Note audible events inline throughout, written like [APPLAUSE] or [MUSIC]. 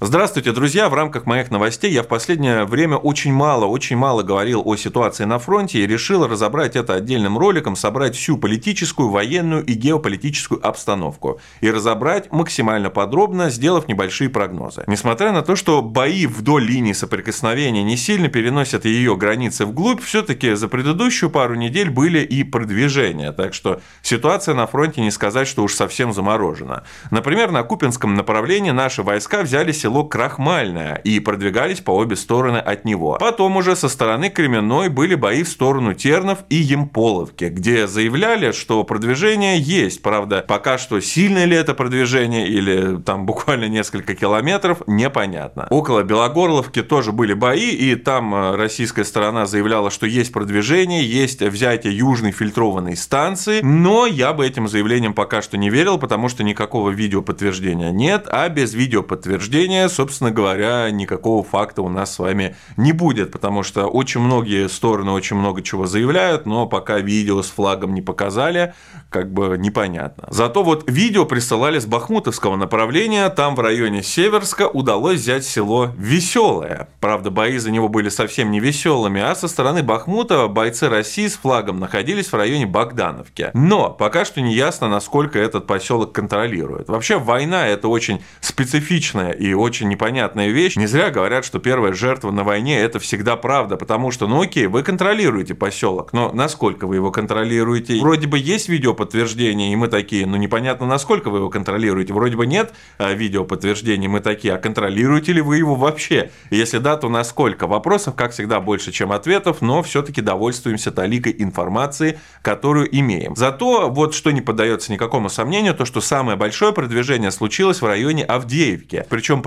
Здравствуйте, друзья! В рамках моих новостей я в последнее время очень мало, очень мало говорил о ситуации на фронте и решил разобрать это отдельным роликом, собрать всю политическую, военную и геополитическую обстановку и разобрать максимально подробно, сделав небольшие прогнозы. Несмотря на то, что бои вдоль линии соприкосновения не сильно переносят ее границы вглубь, все-таки за предыдущую пару недель были и продвижения, так что ситуация на фронте не сказать, что уж совсем заморожена. Например, на Купинском направлении наши войска взяли село Крахмальное и продвигались по обе стороны от него. Потом уже со стороны Кременной были бои в сторону Тернов и Емполовки, где заявляли, что продвижение есть. Правда, пока что сильное ли это продвижение или там [LAUGHS] буквально несколько километров, непонятно. Около Белогорловки тоже были бои, и там э, российская сторона заявляла, что есть продвижение, есть взятие южной фильтрованной станции, но я бы этим заявлением пока что не верил, потому что никакого видеоподтверждения нет, а без видеоподтверждения сожалению, собственно говоря, никакого факта у нас с вами не будет, потому что очень многие стороны очень много чего заявляют, но пока видео с флагом не показали, как бы непонятно. Зато вот видео присылали с Бахмутовского направления, там в районе Северска удалось взять село Веселое. Правда, бои за него были совсем не веселыми, а со стороны Бахмута бойцы России с флагом находились в районе Богдановки. Но пока что не ясно, насколько этот поселок контролирует. Вообще война это очень специфичная и очень непонятная вещь. Не зря говорят, что первая жертва на войне – это всегда правда, потому что, ну окей, вы контролируете поселок, но насколько вы его контролируете? Вроде бы есть видеоподтверждение, и мы такие, ну непонятно, насколько вы его контролируете. Вроде бы нет а, видеоподтверждения, мы такие, а контролируете ли вы его вообще? Если да, то насколько? Вопросов, как всегда, больше, чем ответов, но все-таки довольствуемся таликой информации, которую имеем. Зато вот что не поддается никакому сомнению, то, что самое большое продвижение случилось в районе Авдеевки. Причем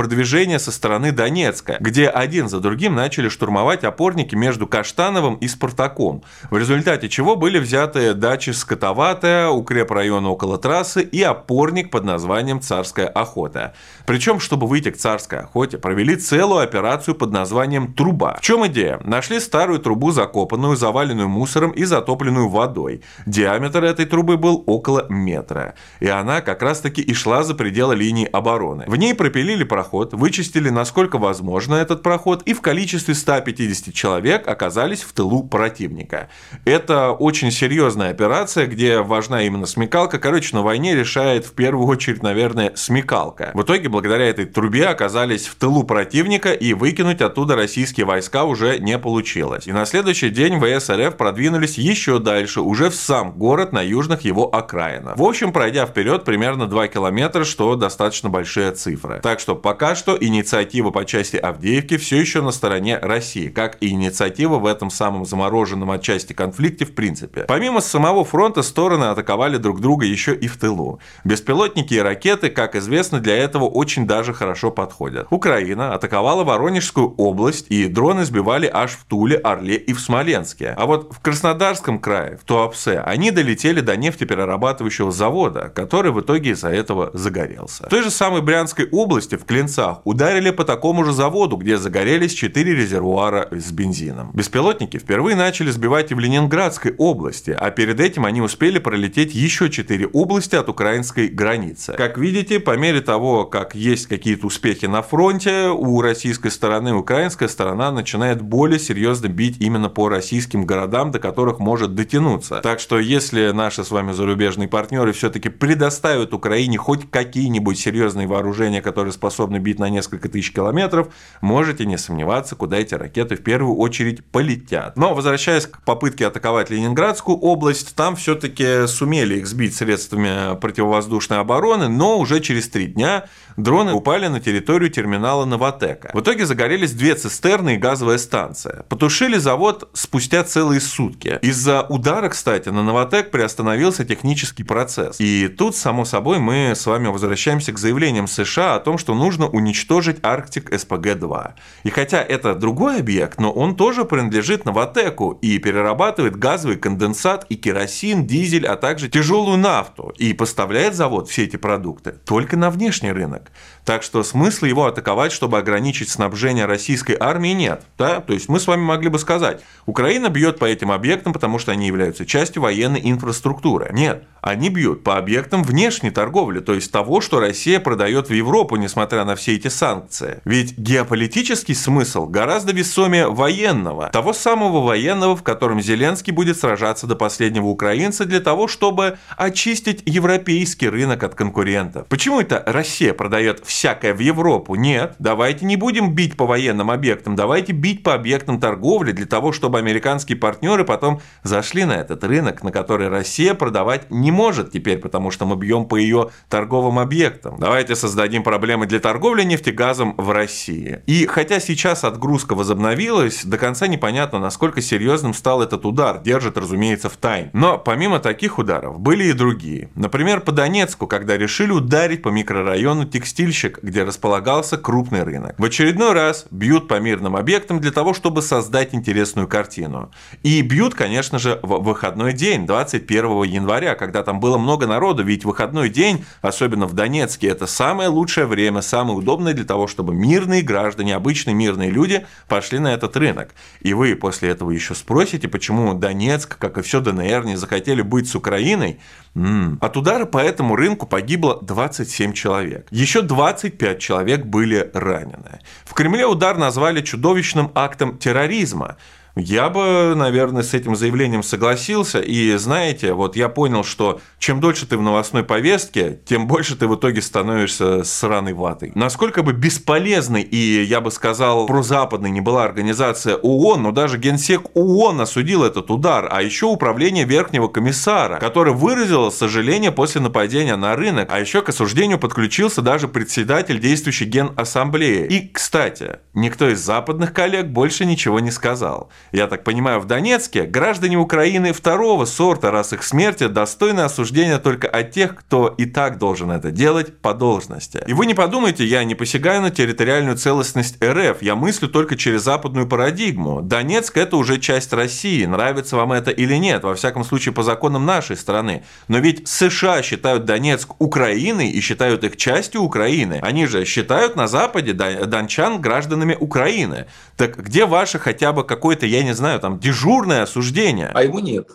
со стороны Донецка, где один за другим начали штурмовать опорники между Каштановым и Спартаком, в результате чего были взяты дачи Скотоватая, укрепрайона около трассы и опорник под названием Царская охота. Причем, чтобы выйти к Царской охоте, провели целую операцию под названием «Труба». В чем идея? Нашли старую трубу, закопанную, заваленную мусором и затопленную водой. Диаметр этой трубы был около метра. И она как раз-таки и шла за пределы линии обороны. В ней пропилили проход проход, вычистили насколько возможно этот проход и в количестве 150 человек оказались в тылу противника. Это очень серьезная операция, где важна именно смекалка. Короче, на войне решает в первую очередь, наверное, смекалка. В итоге, благодаря этой трубе оказались в тылу противника и выкинуть оттуда российские войска уже не получилось. И на следующий день ВС РФ продвинулись еще дальше, уже в сам город на южных его окраинах. В общем, пройдя вперед примерно 2 километра, что достаточно большие цифры. Так что пока Пока что инициатива по части Авдеевки все еще на стороне России, как и инициатива в этом самом замороженном отчасти конфликте в принципе. Помимо самого фронта, стороны атаковали друг друга еще и в тылу. Беспилотники и ракеты, как известно, для этого очень даже хорошо подходят. Украина атаковала Воронежскую область, и дроны сбивали аж в Туле, Орле и в Смоленске. А вот в Краснодарском крае, в Туапсе, они долетели до нефтеперерабатывающего завода, который в итоге из-за этого загорелся. В той же самой Брянской области, в Клинце Черновцах ударили по такому же заводу, где загорелись 4 резервуара с бензином. Беспилотники впервые начали сбивать и в Ленинградской области, а перед этим они успели пролететь еще 4 области от украинской границы. Как видите, по мере того, как есть какие-то успехи на фронте, у российской стороны украинская сторона начинает более серьезно бить именно по российским городам, до которых может дотянуться. Так что если наши с вами зарубежные партнеры все-таки предоставят Украине хоть какие-нибудь серьезные вооружения, которые способны бить на несколько тысяч километров, можете не сомневаться, куда эти ракеты в первую очередь полетят. Но возвращаясь к попытке атаковать Ленинградскую область, там все-таки сумели их сбить средствами противовоздушной обороны, но уже через три дня дроны упали на территорию терминала Новотека. В итоге загорелись две цистерны и газовая станция. Потушили завод спустя целые сутки. Из-за удара, кстати, на Новотек приостановился технический процесс. И тут, само собой, мы с вами возвращаемся к заявлениям США о том, что нужно уничтожить Арктик СПГ-2. И хотя это другой объект, но он тоже принадлежит Новотеку и перерабатывает газовый конденсат и керосин, дизель, а также тяжелую нафту. И поставляет завод все эти продукты только на внешний рынок. Так что смысла его атаковать, чтобы ограничить снабжение российской армии, нет. Да? То есть мы с вами могли бы сказать, Украина бьет по этим объектам, потому что они являются частью военной инфраструктуры. Нет, они бьют по объектам внешней торговли, то есть того, что Россия продает в Европу, несмотря на все эти санкции. Ведь геополитический смысл гораздо весомее военного. Того самого военного, в котором Зеленский будет сражаться до последнего украинца для того, чтобы очистить европейский рынок от конкурентов. Почему это Россия продает всякое в Европу? Нет, давайте не будем бить по военным объектам, давайте бить по объектам торговли для того, чтобы американские партнеры потом зашли на этот рынок, на который Россия продавать не может теперь, потому что мы бьем по ее торговым объектам. Давайте создадим проблемы для торговли нефтегазом в России. И хотя сейчас отгрузка возобновилась, до конца непонятно, насколько серьезным стал этот удар, держит, разумеется, в тайне. Но помимо таких ударов были и другие. Например, по Донецку, когда решили ударить по микрорайону Текстильщик, где располагался крупный рынок. В очередной раз бьют по мирным объектам для того, чтобы создать интересную картину. И бьют, конечно же, в выходной день, 21 января, когда там было много народу, ведь выходной день, особенно в Донецке, это самое лучшее время, самое удобное для того, чтобы мирные граждане, обычные мирные люди пошли на этот рынок. И вы после этого еще спросите, почему Донецк, как и все ДНР, не захотели быть с Украиной. М-м. От удара по этому рынку погибло 27 человек. Еще 25 человек были ранены. В Кремле удар назвали чудовищным актом терроризма. Я бы, наверное, с этим заявлением согласился. И знаете, вот я понял, что чем дольше ты в новостной повестке, тем больше ты в итоге становишься сраной ватой. Насколько бы бесполезной и, я бы сказал, прозападной не была организация ООН, но даже генсек ООН осудил этот удар, а еще управление Верхнего комиссара, который выразило сожаление после нападения на рынок, а еще к осуждению подключился даже председатель действующей генассамблеи. И, кстати, никто из западных коллег больше ничего не сказал я так понимаю, в Донецке, граждане Украины второго сорта, раз их смерти, достойны осуждения только от тех, кто и так должен это делать по должности. И вы не подумайте, я не посягаю на территориальную целостность РФ, я мыслю только через западную парадигму. Донецк это уже часть России, нравится вам это или нет, во всяком случае по законам нашей страны. Но ведь США считают Донецк Украиной и считают их частью Украины. Они же считают на Западе дончан гражданами Украины. Так где ваше хотя бы какое-то, я не знаю, там дежурное осуждение? А его нет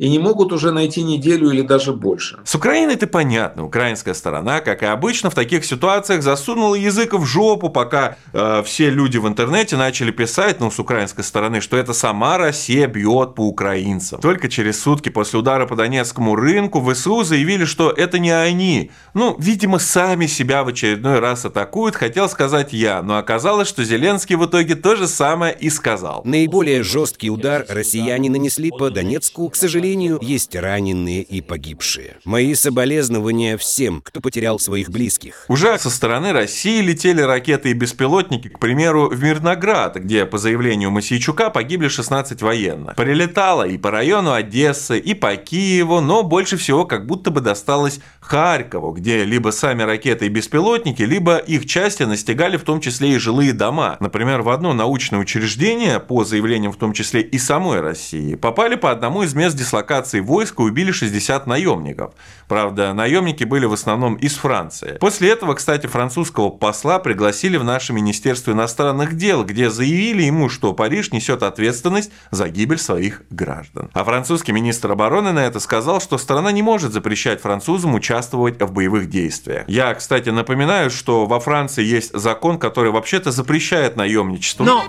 и не могут уже найти неделю или даже больше. С Украиной это понятно. Украинская сторона, как и обычно, в таких ситуациях засунула язык в жопу, пока э, все люди в интернете начали писать, ну, с украинской стороны, что это сама Россия бьет по украинцам. Только через сутки после удара по Донецкому рынку ВСУ заявили, что это не они. Ну, видимо, сами себя в очередной раз атакуют, хотел сказать я, но оказалось, что Зеленский в итоге то же самое и сказал. Наиболее жесткий удар россияне нанесли по Донецку, к сожалению, сожалению, есть раненые и погибшие. Мои соболезнования всем, кто потерял своих близких. Уже со стороны России летели ракеты и беспилотники, к примеру, в Мирноград, где, по заявлению Масейчука, погибли 16 военных. Прилетало и по району Одессы, и по Киеву, но больше всего как будто бы досталось Харькову, где либо сами ракеты и беспилотники, либо их части настигали в том числе и жилые дома. Например, в одно научное учреждение, по заявлениям в том числе и самой России, попали по одному из мест дислокации дислокации войска убили 60 наемников. Правда, наемники были в основном из Франции. После этого, кстати, французского посла пригласили в наше Министерство иностранных дел, где заявили ему, что Париж несет ответственность за гибель своих граждан. А французский министр обороны на это сказал, что страна не может запрещать французам участвовать в боевых действиях. Я, кстати, напоминаю, что во Франции есть закон, который вообще-то запрещает наемничество. Но,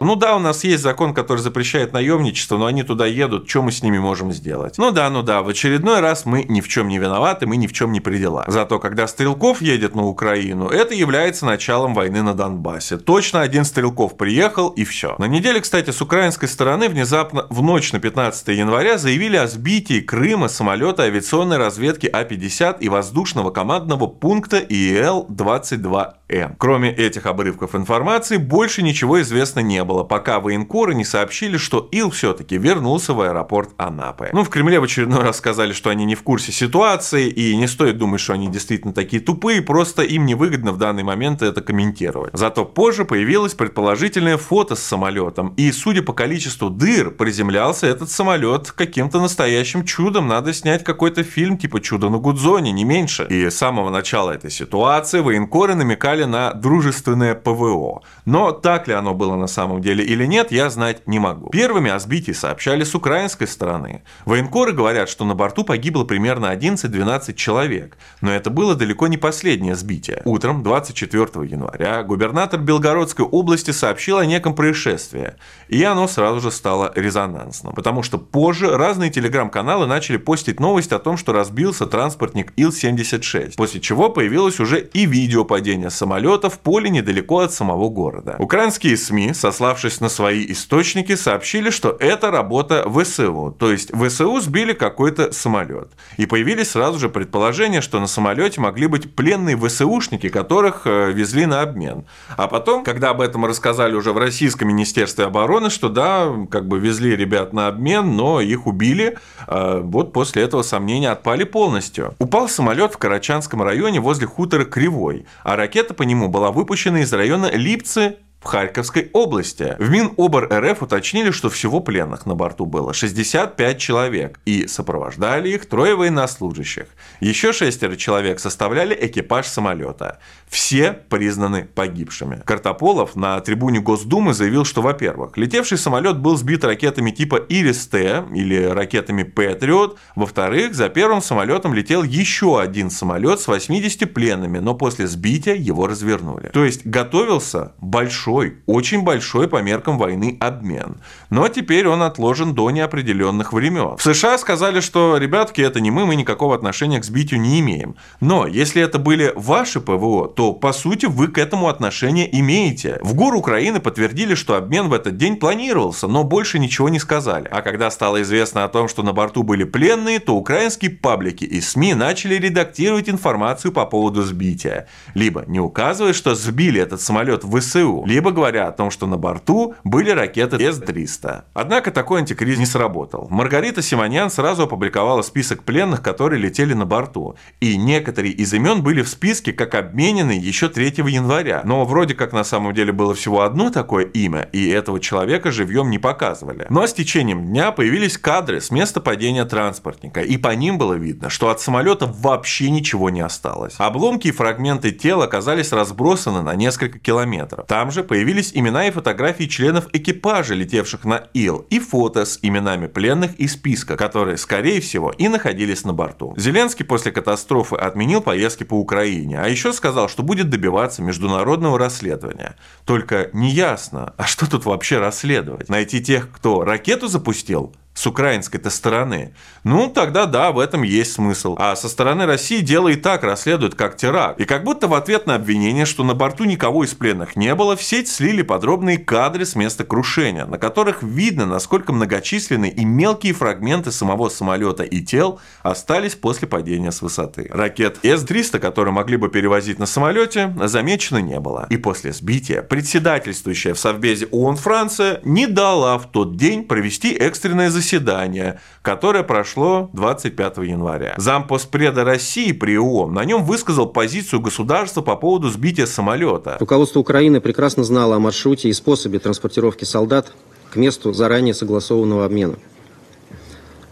ну да, у нас есть закон, который запрещает наемничество, но они туда едут что мы с ними можем сделать? Ну да, ну да, в очередной раз мы ни в чем не виноваты, мы ни в чем не при делах. Зато когда Стрелков едет на Украину, это является началом войны на Донбассе. Точно один Стрелков приехал и все. На неделе, кстати, с украинской стороны внезапно в ночь на 15 января заявили о сбитии Крыма самолета авиационной разведки А-50 и воздушного командного пункта ИЛ-22 Н. Кроме этих обрывков информации, больше ничего известно не было, пока военкоры не сообщили, что Ил все-таки вернулся в аэропорт Анапы. Ну, в Кремле в очередной раз сказали, что они не в курсе ситуации, и не стоит думать, что они действительно такие тупые, просто им невыгодно в данный момент это комментировать. Зато позже появилось предположительное фото с самолетом, и судя по количеству дыр, приземлялся этот самолет каким-то настоящим чудом. Надо снять какой-то фильм типа «Чудо на Гудзоне», не меньше. И с самого начала этой ситуации военкоры намекали на дружественное ПВО. Но так ли оно было на самом деле или нет, я знать не могу. Первыми о сбитии сообщали с украинской стороны. Военкоры говорят, что на борту погибло примерно 11-12 человек. Но это было далеко не последнее сбитие. Утром 24 января губернатор Белгородской области сообщил о неком происшествии. И оно сразу же стало резонансным. Потому что позже разные телеграм-каналы начали постить новость о том, что разбился транспортник Ил-76. После чего появилось уже и видео падения самолета в поле недалеко от самого города. Украинские СМИ, сославшись на свои источники, сообщили, что это работа ВСУ. То есть ВСУ сбили какой-то самолет. И появились сразу же предположения, что на самолете могли быть пленные ВСУшники, которых э, везли на обмен. А потом, когда об этом рассказали уже в Российском Министерстве обороны, что да, как бы везли ребят на обмен, но их убили, э, вот после этого сомнения отпали полностью. Упал самолет в Карачанском районе возле хутора Кривой, а ракета по нему была выпущена из района Липцы Харьковской области. В Минобр РФ уточнили, что всего пленных на борту было 65 человек, и сопровождали их трое военнослужащих. Еще шестеро человек составляли экипаж самолета. Все признаны погибшими. Картополов на трибуне Госдумы заявил, что, во-первых, летевший самолет был сбит ракетами типа Ирис-Т или ракетами Патриот. Во-вторых, за первым самолетом летел еще один самолет с 80 пленными, но после сбития его развернули. То есть готовился большой большой, очень большой по меркам войны обмен. Но теперь он отложен до неопределенных времен. В США сказали, что, ребятки, это не мы, мы никакого отношения к сбитию не имеем. Но если это были ваши ПВО, то, по сути, вы к этому отношение имеете. В ГУР Украины подтвердили, что обмен в этот день планировался, но больше ничего не сказали. А когда стало известно о том, что на борту были пленные, то украинские паблики и СМИ начали редактировать информацию по поводу сбития. Либо не указывая, что сбили этот самолет в ВСУ, либо либо говоря о том, что на борту были ракеты С-300. Однако такой антикриз не сработал. Маргарита Симонян сразу опубликовала список пленных, которые летели на борту. И некоторые из имен были в списке как обмененные еще 3 января. Но вроде как на самом деле было всего одно такое имя, и этого человека живьем не показывали. Но с течением дня появились кадры с места падения транспортника, и по ним было видно, что от самолета вообще ничего не осталось. Обломки и фрагменты тела оказались разбросаны на несколько километров. Там же появились имена и фотографии членов экипажа, летевших на Ил, и фото с именами пленных из списка, которые, скорее всего, и находились на борту. Зеленский после катастрофы отменил поездки по Украине, а еще сказал, что будет добиваться международного расследования. Только неясно, а что тут вообще расследовать? Найти тех, кто ракету запустил? С украинской-то стороны, ну тогда да, в этом есть смысл. А со стороны России дело и так расследуют как теракт. И как будто в ответ на обвинение, что на борту никого из пленных не было, в сеть слили подробные кадры с места крушения, на которых видно, насколько многочисленны и мелкие фрагменты самого самолета и тел остались после падения с высоты. Ракет С-300, которые могли бы перевозить на самолете, замечено не было. И после сбития председательствующая в Совбезе ООН Франция не дала в тот день провести экстренное заседание заседание, которое прошло 25 января. Зампоспреда России при ООН на нем высказал позицию государства по поводу сбития самолета. Руководство Украины прекрасно знало о маршруте и способе транспортировки солдат к месту заранее согласованного обмена.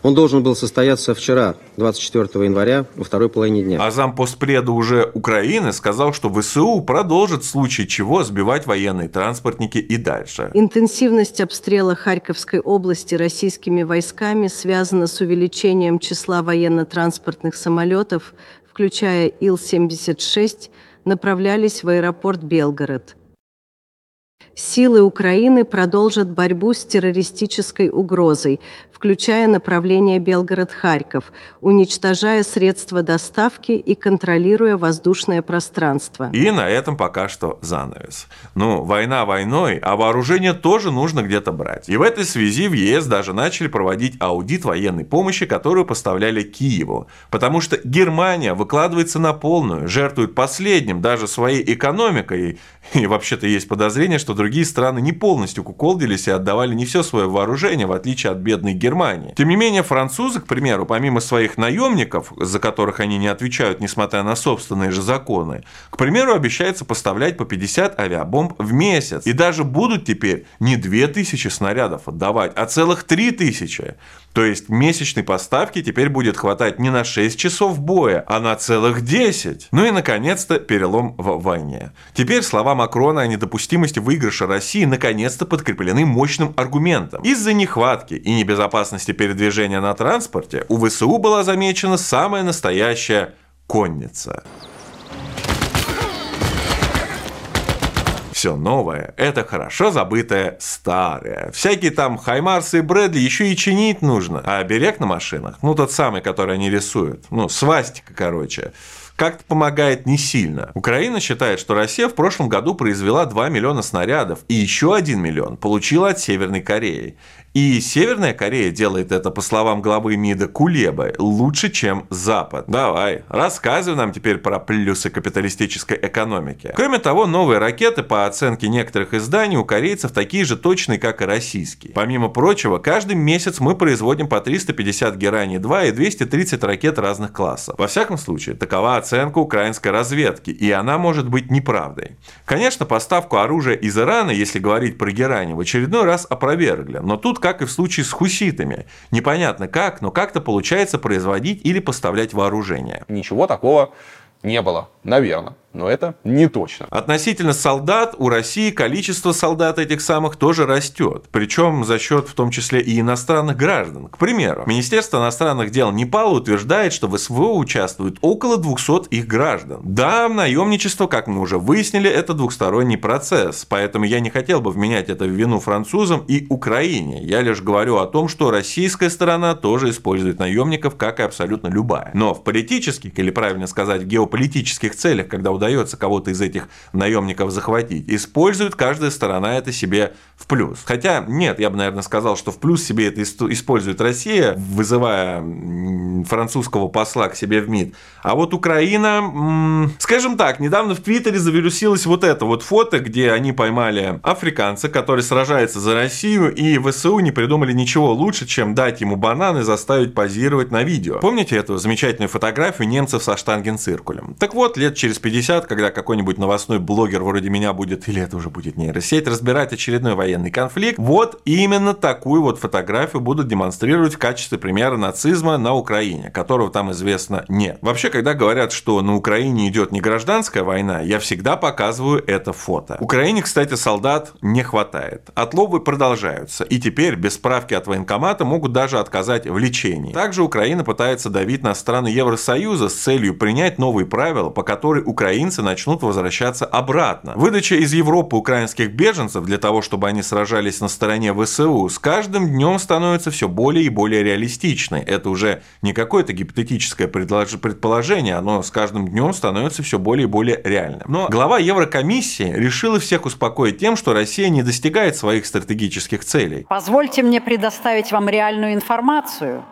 Он должен был состояться вчера, 24 января, во второй половине дня. А зампоспреда уже Украины сказал, что ВСУ продолжит в случае чего сбивать военные транспортники и дальше. Интенсивность обстрела Харьковской области российскими войсками связана с увеличением числа военно-транспортных самолетов, включая Ил-76, направлялись в аэропорт Белгород – Силы Украины продолжат борьбу с террористической угрозой, включая направление Белгород-Харьков, уничтожая средства доставки и контролируя воздушное пространство. И на этом пока что занавес. Ну, война войной, а вооружение тоже нужно где-то брать. И в этой связи в ЕС даже начали проводить аудит военной помощи, которую поставляли Киеву. Потому что Германия выкладывается на полную, жертвует последним, даже своей экономикой. И вообще-то есть подозрение, что другие страны не полностью куколдились и отдавали не все свое вооружение, в отличие от бедной Германии. Тем не менее, французы, к примеру, помимо своих наемников, за которых они не отвечают, несмотря на собственные же законы, к примеру, обещаются поставлять по 50 авиабомб в месяц. И даже будут теперь не 2000 снарядов отдавать, а целых 3000. То есть месячной поставки теперь будет хватать не на 6 часов боя, а на целых 10. Ну и, наконец-то, перелом в войне. Теперь слова Макрона о недопустимости выигрыша России наконец-то подкреплены мощным аргументом. Из-за нехватки и небезопасности передвижения на транспорте у ВСУ была замечена самая настоящая конница. Все новое – это хорошо забытое старое. Всякие там Хаймарсы и Брэдли еще и чинить нужно. А берег на машинах, ну тот самый, который они рисуют, ну свастика, короче, как-то помогает не сильно. Украина считает, что Россия в прошлом году произвела 2 миллиона снарядов и еще 1 миллион получила от Северной Кореи. И Северная Корея делает это, по словам главы МИДа Кулебы, лучше, чем Запад. Давай, рассказывай нам теперь про плюсы капиталистической экономики. Кроме того, новые ракеты, по оценке некоторых изданий, у корейцев такие же точные, как и российские. Помимо прочего, каждый месяц мы производим по 350 Герани-2 и 230 ракет разных классов. Во всяком случае, такова оценка украинской разведки, и она может быть неправдой. Конечно, поставку оружия из Ирана, если говорить про Герани, в очередной раз опровергли, но тут как и в случае с хуситами. Непонятно как, но как-то получается производить или поставлять вооружение. Ничего такого не было, наверное но это не точно. Относительно солдат у России количество солдат этих самых тоже растет, причем за счет в том числе и иностранных граждан. К примеру, Министерство иностранных дел Непала утверждает, что в СВО участвует около 200 их граждан. Да, наемничество, как мы уже выяснили, это двухсторонний процесс, поэтому я не хотел бы вменять это в вину французам и Украине. Я лишь говорю о том, что российская сторона тоже использует наемников, как и абсолютно любая. Но в политических, или правильно сказать, в геополитических целях, когда удается кого-то из этих наемников захватить, использует каждая сторона это себе в плюс. Хотя нет, я бы, наверное, сказал, что в плюс себе это использует Россия, вызывая французского посла к себе в МИД. А вот Украина, скажем так, недавно в Твиттере завирусилось вот это вот фото, где они поймали африканца, который сражается за Россию, и ВСУ не придумали ничего лучше, чем дать ему банан и заставить позировать на видео. Помните эту замечательную фотографию немцев со штангенциркулем? Так вот, лет через 50 50, когда какой-нибудь новостной блогер вроде меня будет, или это уже будет нейросеть, разбирать очередной военный конфликт, вот именно такую вот фотографию будут демонстрировать в качестве примера нацизма на Украине, которого там известно нет. Вообще, когда говорят, что на Украине идет не гражданская война, я всегда показываю это фото. Украине, кстати, солдат не хватает. Отловы продолжаются, и теперь без справки от военкомата могут даже отказать в лечении. Также Украина пытается давить на страны Евросоюза с целью принять новые правила, по которой Украина украинцы начнут возвращаться обратно. Выдача из Европы украинских беженцев для того, чтобы они сражались на стороне ВСУ, с каждым днем становится все более и более реалистичной. Это уже не какое-то гипотетическое предположение, оно с каждым днем становится все более и более реальным. Но глава Еврокомиссии решила всех успокоить тем, что Россия не достигает своих стратегических целей. Позвольте мне предоставить вам реальную информацию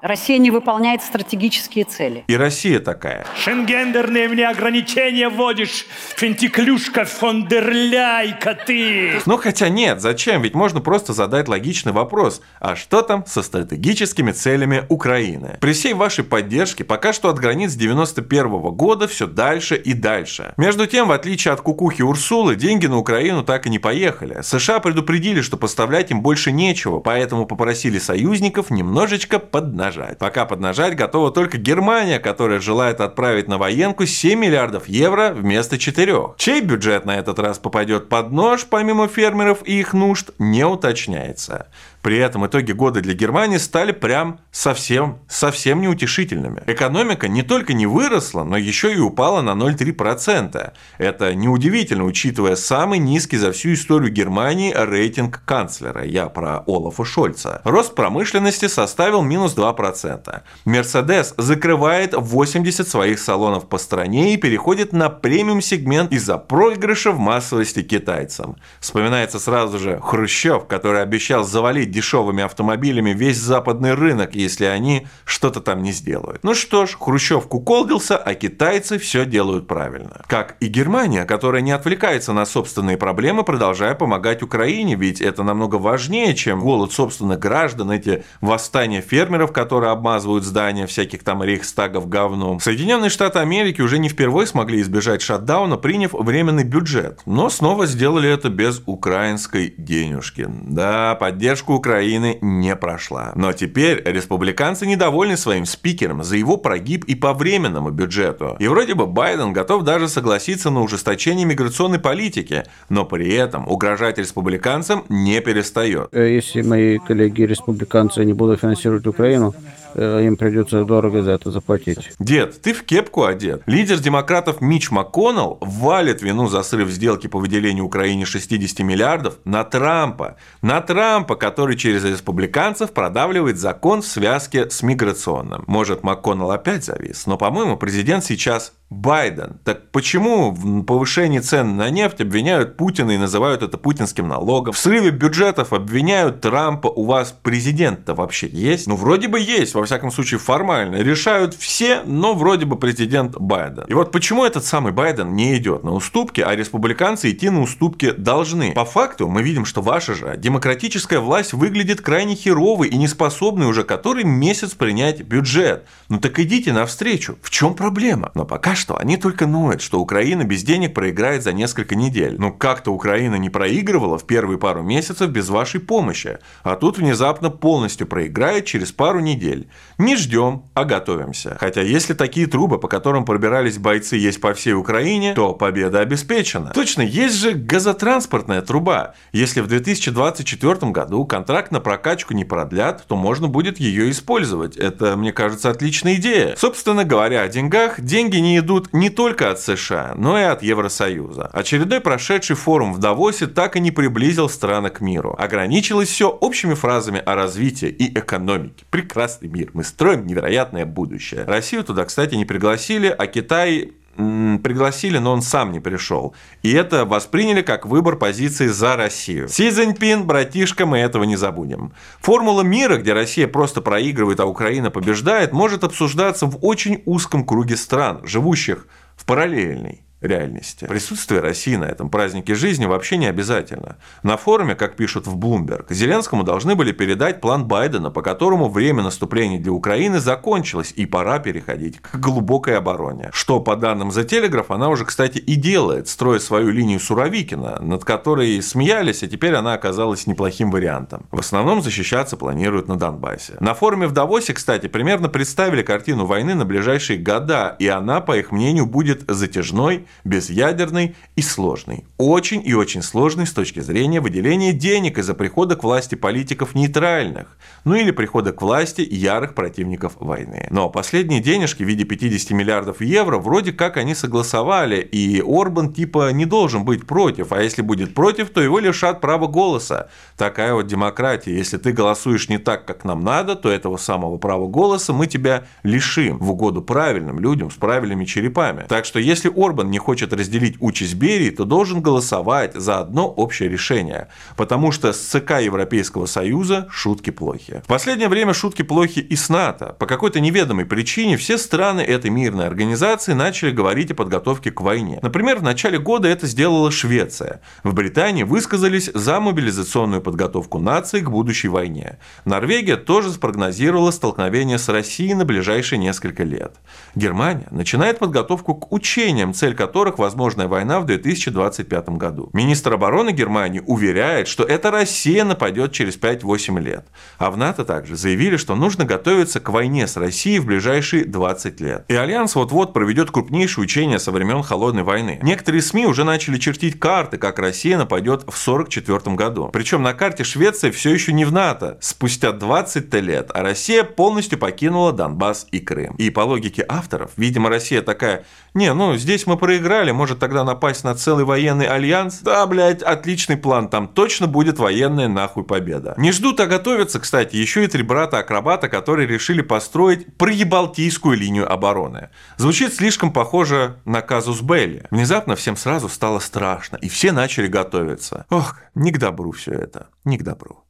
Россия не выполняет стратегические цели. И Россия такая. Шенгендерные мне ограничения вводишь, фентиклюшка фондерляйка ты. Ну хотя нет, зачем? Ведь можно просто задать логичный вопрос. А что там со стратегическими целями Украины? При всей вашей поддержке пока что от границ 91 -го года все дальше и дальше. Между тем, в отличие от кукухи Урсулы, деньги на Украину так и не поехали. США предупредили, что поставлять им больше нечего, поэтому попросили союзников немножечко поднажать поднажать. Пока поднажать готова только Германия, которая желает отправить на военку 7 миллиардов евро вместо 4. Чей бюджет на этот раз попадет под нож, помимо фермеров и их нужд, не уточняется. При этом итоги года для Германии стали прям совсем, совсем неутешительными. Экономика не только не выросла, но еще и упала на 0,3%. Это неудивительно, учитывая самый низкий за всю историю Германии рейтинг канцлера. Я про Олафа Шольца. Рост промышленности составил минус 2%. Мерседес закрывает 80 своих салонов по стране и переходит на премиум-сегмент из-за проигрыша в массовости китайцам. Вспоминается сразу же Хрущев, который обещал завалить дешевыми автомобилями весь западный рынок, если они что-то там не сделают. Ну что ж, Хрущев куколдился, а китайцы все делают правильно. Как и Германия, которая не отвлекается на собственные проблемы, продолжая помогать Украине, ведь это намного важнее, чем голод собственных граждан, эти восстания фермеров, которые обмазывают здания всяких там рейхстагов говном. Соединенные Штаты Америки уже не впервые смогли избежать шатдауна, приняв временный бюджет, но снова сделали это без украинской денежки. Да, поддержка Украины не прошла. Но теперь республиканцы недовольны своим спикером за его прогиб и по временному бюджету. И вроде бы Байден готов даже согласиться на ужесточение миграционной политики, но при этом угрожать республиканцам не перестает. Если мои коллеги-республиканцы не будут финансировать Украину, э, им придется дорого за это заплатить. Дед, ты в кепку одет. Лидер демократов Мич МакКоннелл валит вину за срыв сделки по выделению Украине 60 миллиардов на Трампа. На Трампа, который через республиканцев продавливает закон в связке с миграционным. Может, МакКоннелл опять завис, но, по-моему, президент сейчас Байден. Так почему в повышении цен на нефть обвиняют Путина и называют это путинским налогом? В срыве бюджетов обвиняют Трампа. У вас президент-то вообще есть? Ну, вроде бы есть, во всяком случае, формально. Решают все, но вроде бы президент Байден. И вот почему этот самый Байден не идет на уступки, а республиканцы идти на уступки должны? По факту мы видим, что ваша же демократическая власть выглядит крайне херовой и не способной уже который месяц принять бюджет. Ну так идите навстречу. В чем проблема? Но пока что они только ноют, что Украина без денег проиграет за несколько недель. Ну как-то Украина не проигрывала в первые пару месяцев без вашей помощи, а тут внезапно полностью проиграет через пару недель. Не ждем, а готовимся. Хотя если такие трубы, по которым пробирались бойцы, есть по всей Украине, то победа обеспечена. Точно, есть же газотранспортная труба. Если в 2024 году контракт на прокачку не продлят, то можно будет ее использовать. Это, мне кажется, отличная идея. Собственно говоря, о деньгах, деньги не идут не только от США, но и от Евросоюза. Очередной прошедший форум в Давосе так и не приблизил страны к миру. Ограничилось все общими фразами о развитии и экономике. Прекрасный мир, мы строим невероятное будущее. Россию туда, кстати, не пригласили, а Китай пригласили, но он сам не пришел. И это восприняли как выбор позиции за Россию. Си Цзиньпин, братишка, мы этого не забудем. Формула мира, где Россия просто проигрывает, а Украина побеждает, может обсуждаться в очень узком круге стран, живущих в параллельной реальности. Присутствие России на этом празднике жизни вообще не обязательно. На форуме, как пишут в Bloomberg, Зеленскому должны были передать план Байдена, по которому время наступления для Украины закончилось и пора переходить к глубокой обороне. Что, по данным The Telegraph, она уже, кстати, и делает, строя свою линию Суровикина, над которой смеялись, а теперь она оказалась неплохим вариантом. В основном защищаться планируют на Донбассе. На форуме в Давосе, кстати, примерно представили картину войны на ближайшие года, и она, по их мнению, будет затяжной, безъядерный и сложный. Очень и очень сложный с точки зрения выделения денег из-за прихода к власти политиков нейтральных, ну или прихода к власти ярых противников войны. Но последние денежки в виде 50 миллиардов евро вроде как они согласовали, и Орбан типа не должен быть против, а если будет против, то его лишат права голоса. Такая вот демократия. Если ты голосуешь не так, как нам надо, то этого самого права голоса мы тебя лишим в угоду правильным людям с правильными черепами. Так что если Орбан не хочет разделить участь Берии, то должен голосовать за одно общее решение. Потому что с ЦК Европейского Союза шутки плохи. В последнее время шутки плохи и с НАТО. По какой-то неведомой причине все страны этой мирной организации начали говорить о подготовке к войне. Например, в начале года это сделала Швеция. В Британии высказались за мобилизационную подготовку нации к будущей войне. Норвегия тоже спрогнозировала столкновение с Россией на ближайшие несколько лет. Германия начинает подготовку к учениям, цель которых которых возможная война в 2025 году. Министр обороны Германии уверяет, что это Россия нападет через 5-8 лет. А в НАТО также заявили, что нужно готовиться к войне с Россией в ближайшие 20 лет. И Альянс вот-вот проведет крупнейшее учение со времен Холодной войны. Некоторые СМИ уже начали чертить карты, как Россия нападет в 1944 году. Причем на карте Швеция все еще не в НАТО. Спустя 20 лет, а Россия полностью покинула Донбасс и Крым. И по логике авторов, видимо, Россия такая, не, ну здесь мы проиграли, может тогда напасть на целый военный альянс? Да, блядь, отличный план, там точно будет военная нахуй победа. Не ждут, а готовятся, кстати, еще и три брата-акробата, которые решили построить проебалтийскую линию обороны. Звучит слишком похоже на казус Белли. Внезапно всем сразу стало страшно, и все начали готовиться. Ох, не к добру все это, не к добру.